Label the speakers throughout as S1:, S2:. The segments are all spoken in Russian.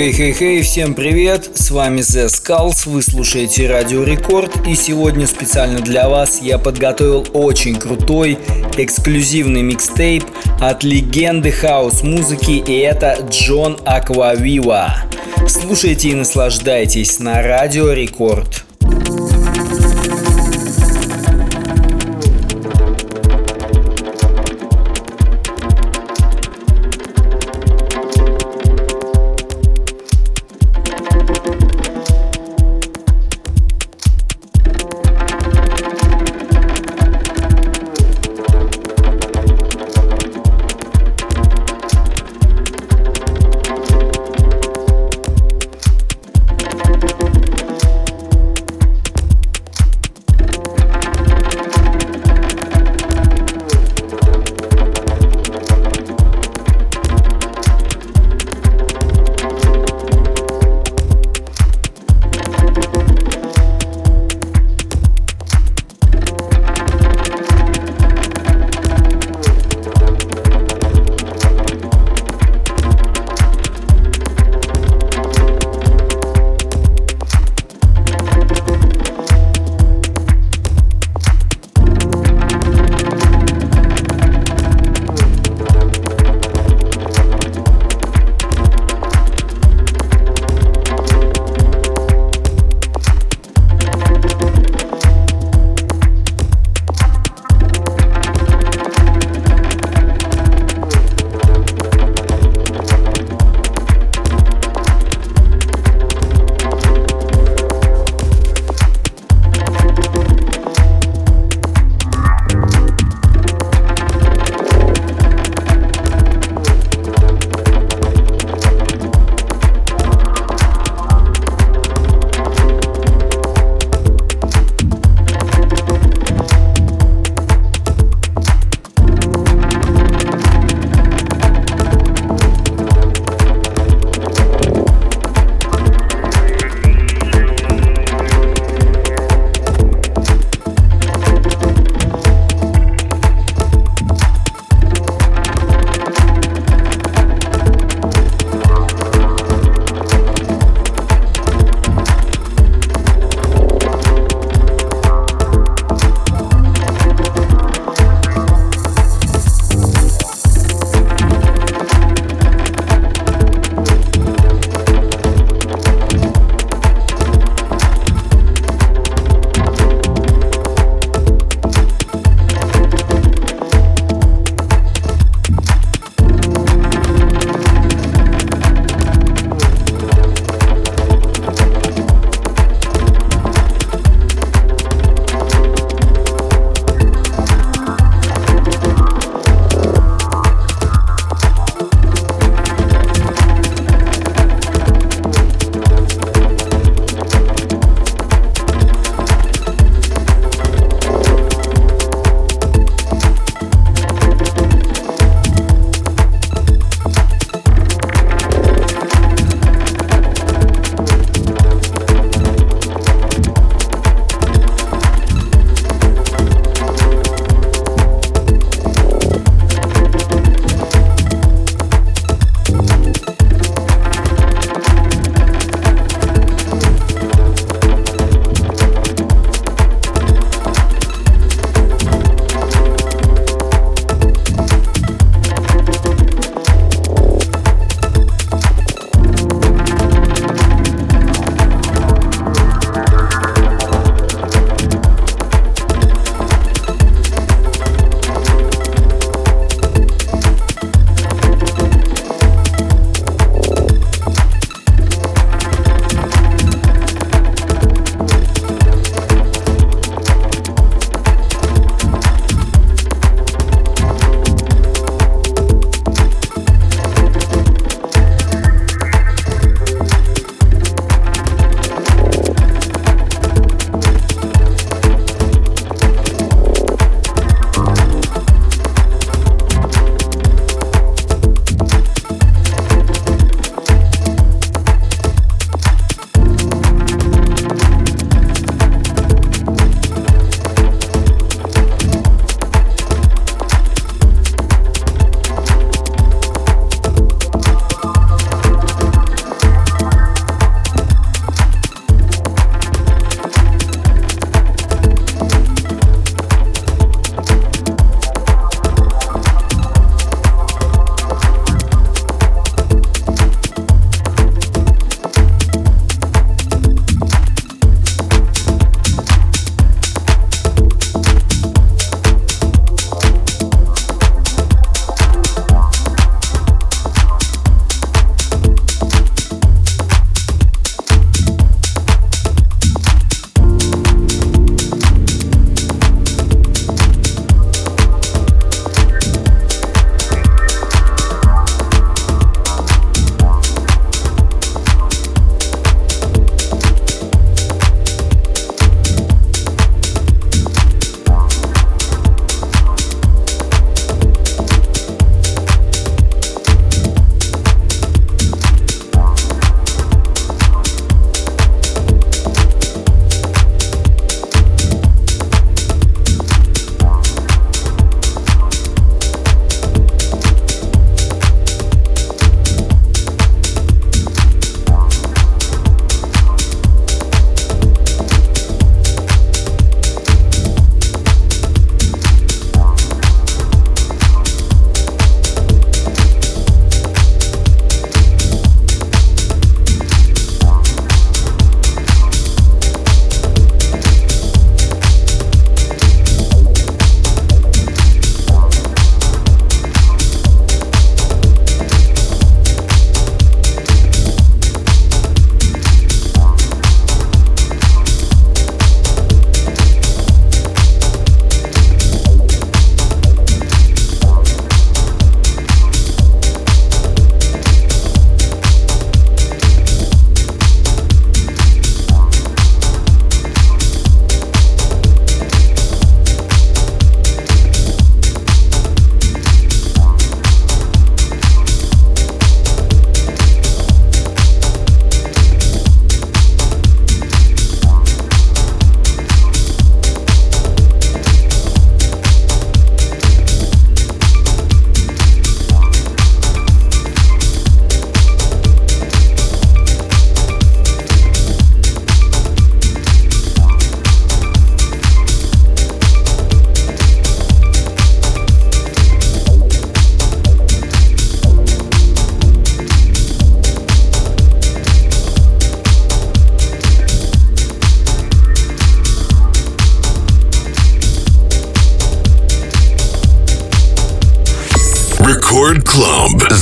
S1: Хей-хей-хей, всем привет, с вами The Skulls, вы слушаете Радио Рекорд и сегодня специально для вас я подготовил очень крутой эксклюзивный микстейп от легенды хаус-музыки и это Джон Аквавива. Слушайте и наслаждайтесь на Радио Рекорд.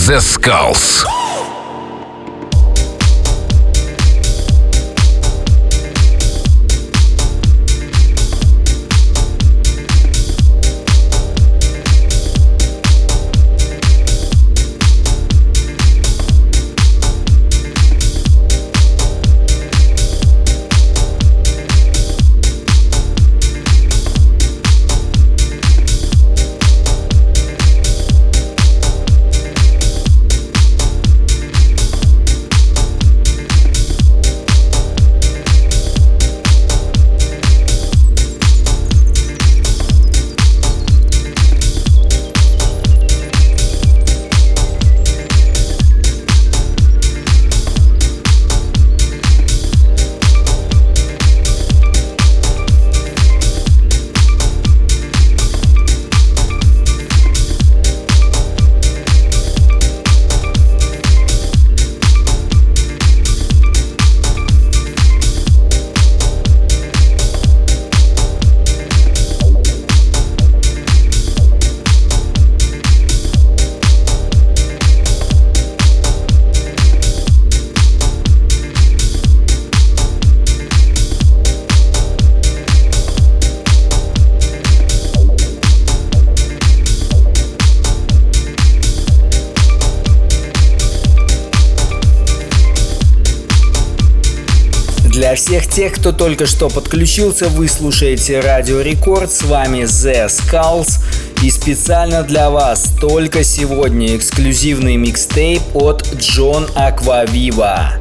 S2: José skulls
S1: Тех, кто только что подключился, вы слушаете Радио Рекорд, с вами The Skulls. И специально для вас только сегодня эксклюзивный микстейп от Джон Аквавива.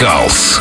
S3: Radicals.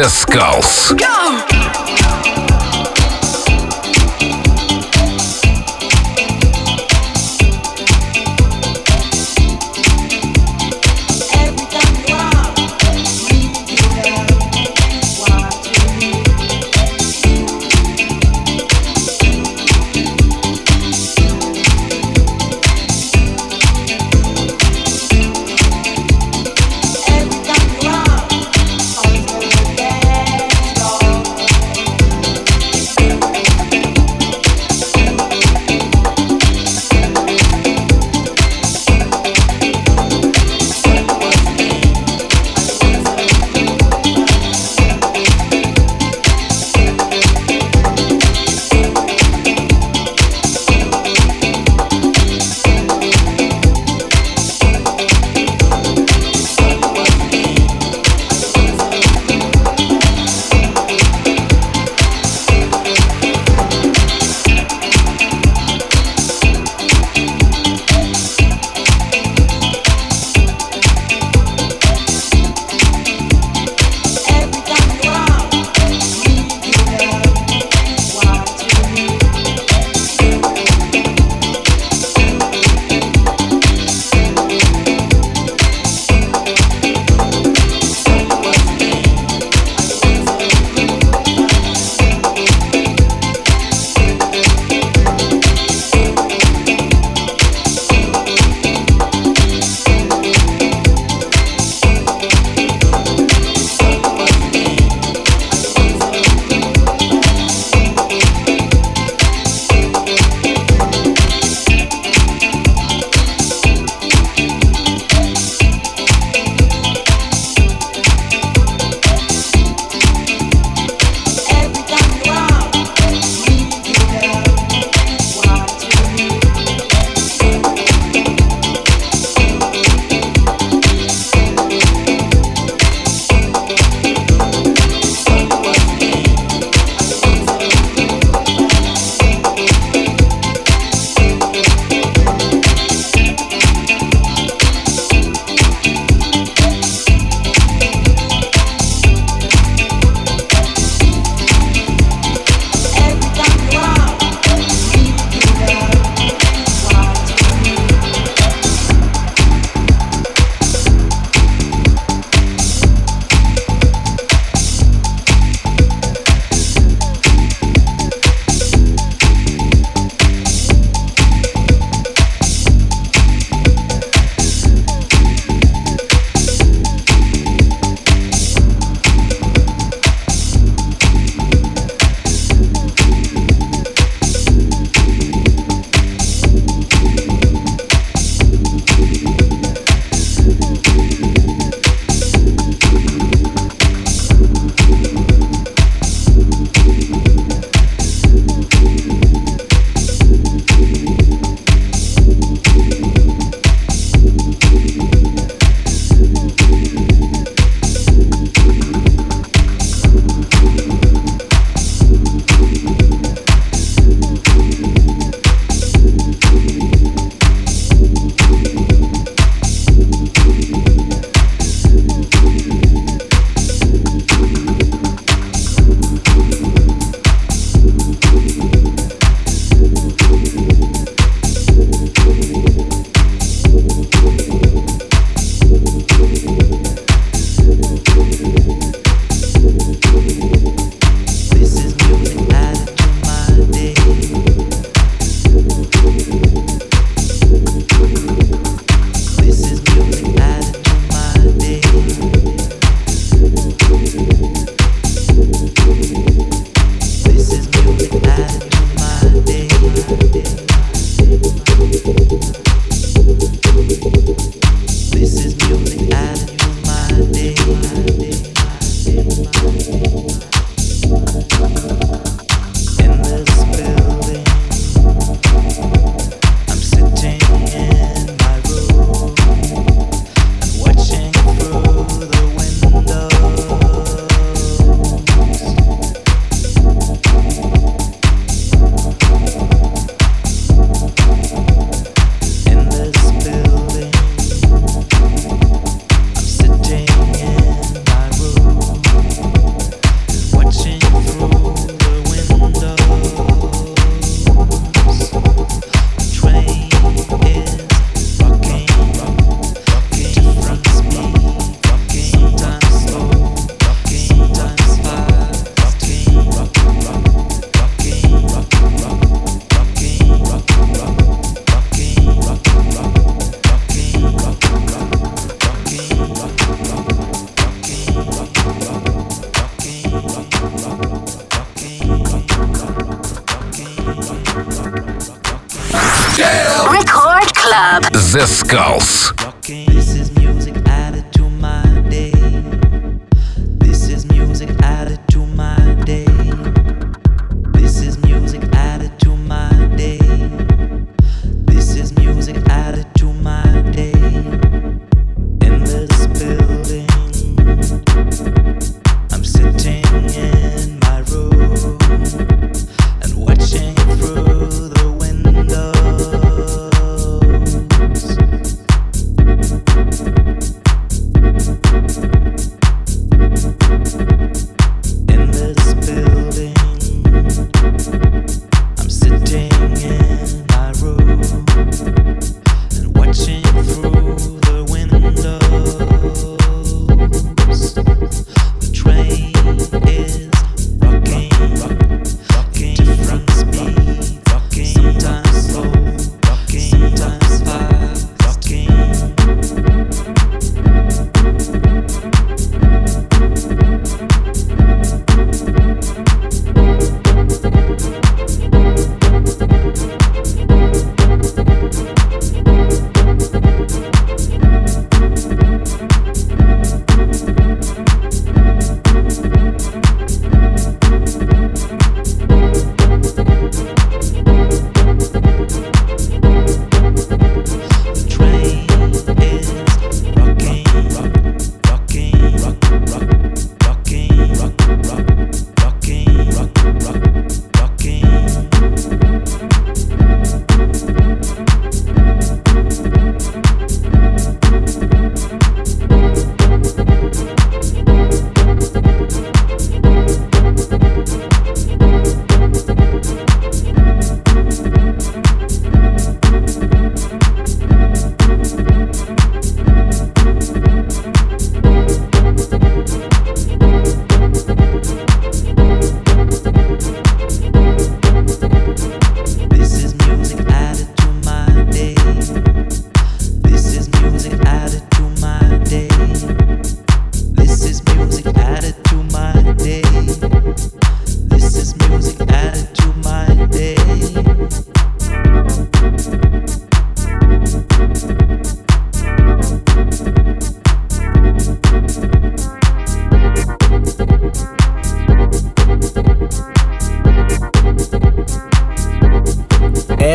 S3: The Skulls.
S4: Go!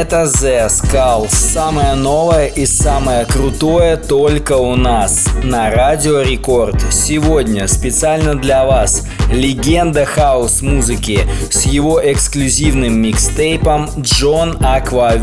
S1: Это The Skull. Самое новое и самое крутое только у нас на Радио Рекорд. Сегодня специально для вас легенда хаос-музыки с его эксклюзивным микстейпом Джон Аква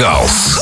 S5: Golf.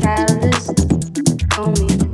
S2: paralysis on.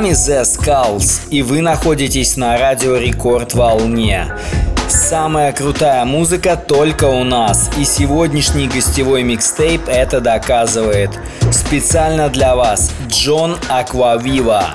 S1: Вами The Skulls, и вы находитесь на радио Рекорд Волне. Самая крутая музыка только у нас, и сегодняшний гостевой микстейп это доказывает. Специально для вас Джон Аквавива.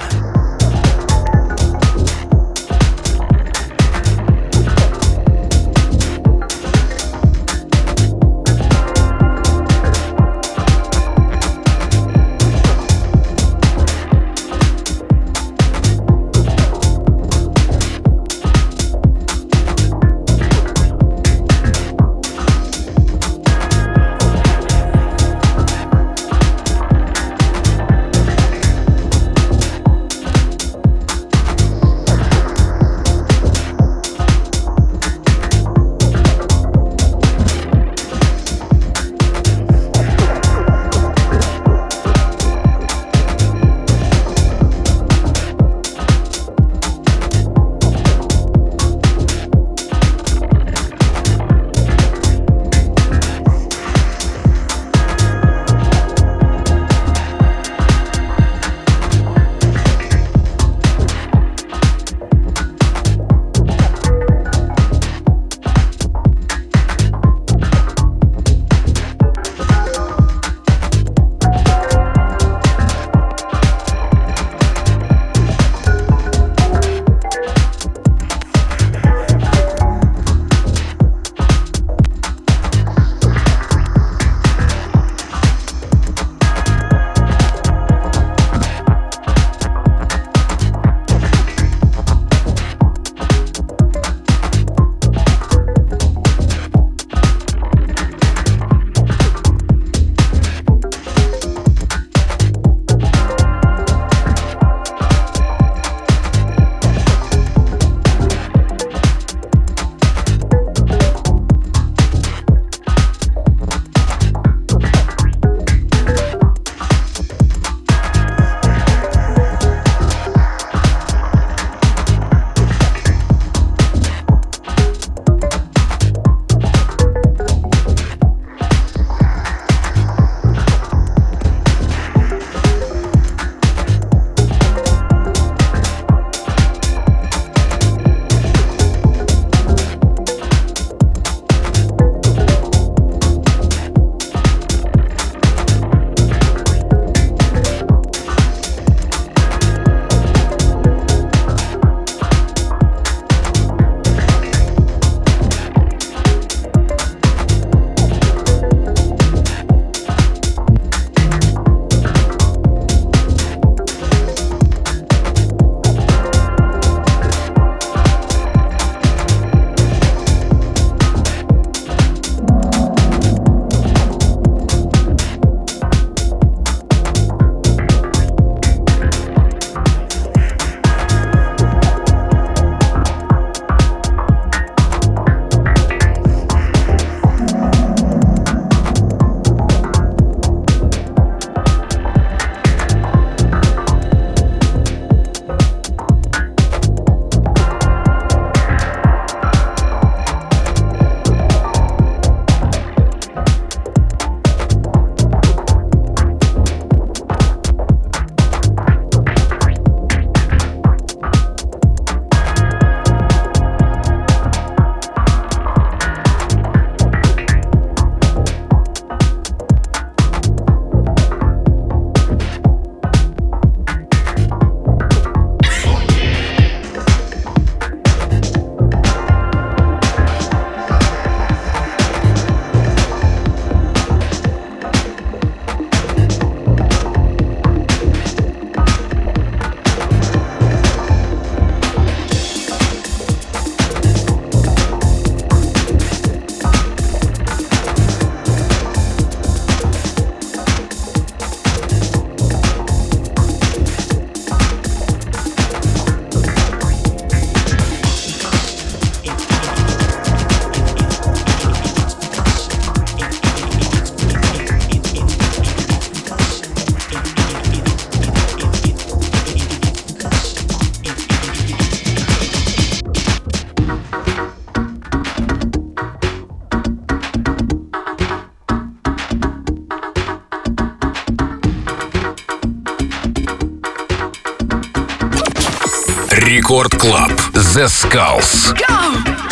S6: Рекорд Клаб. The Skulls. Go!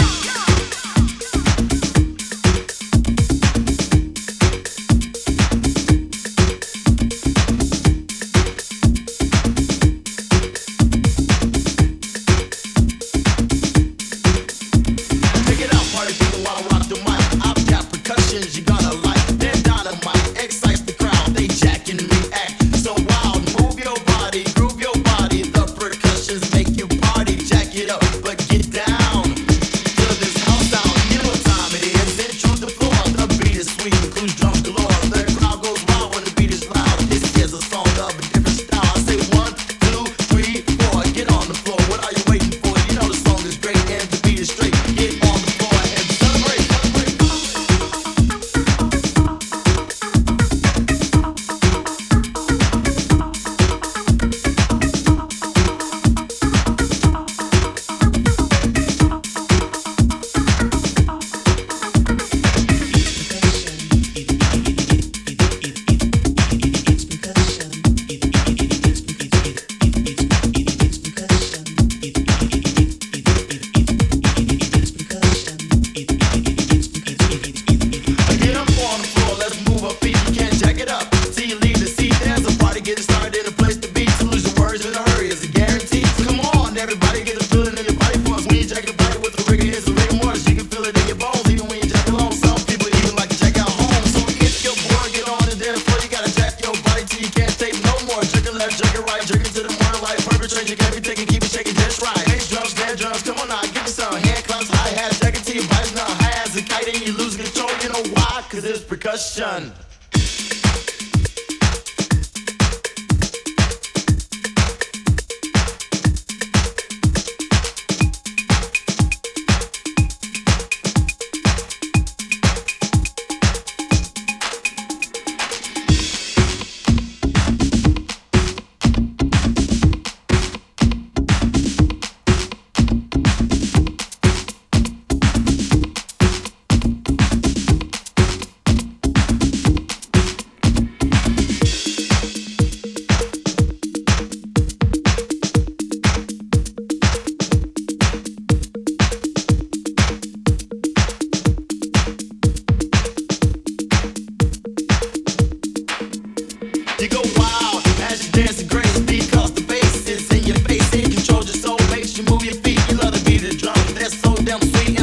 S7: them
S8: free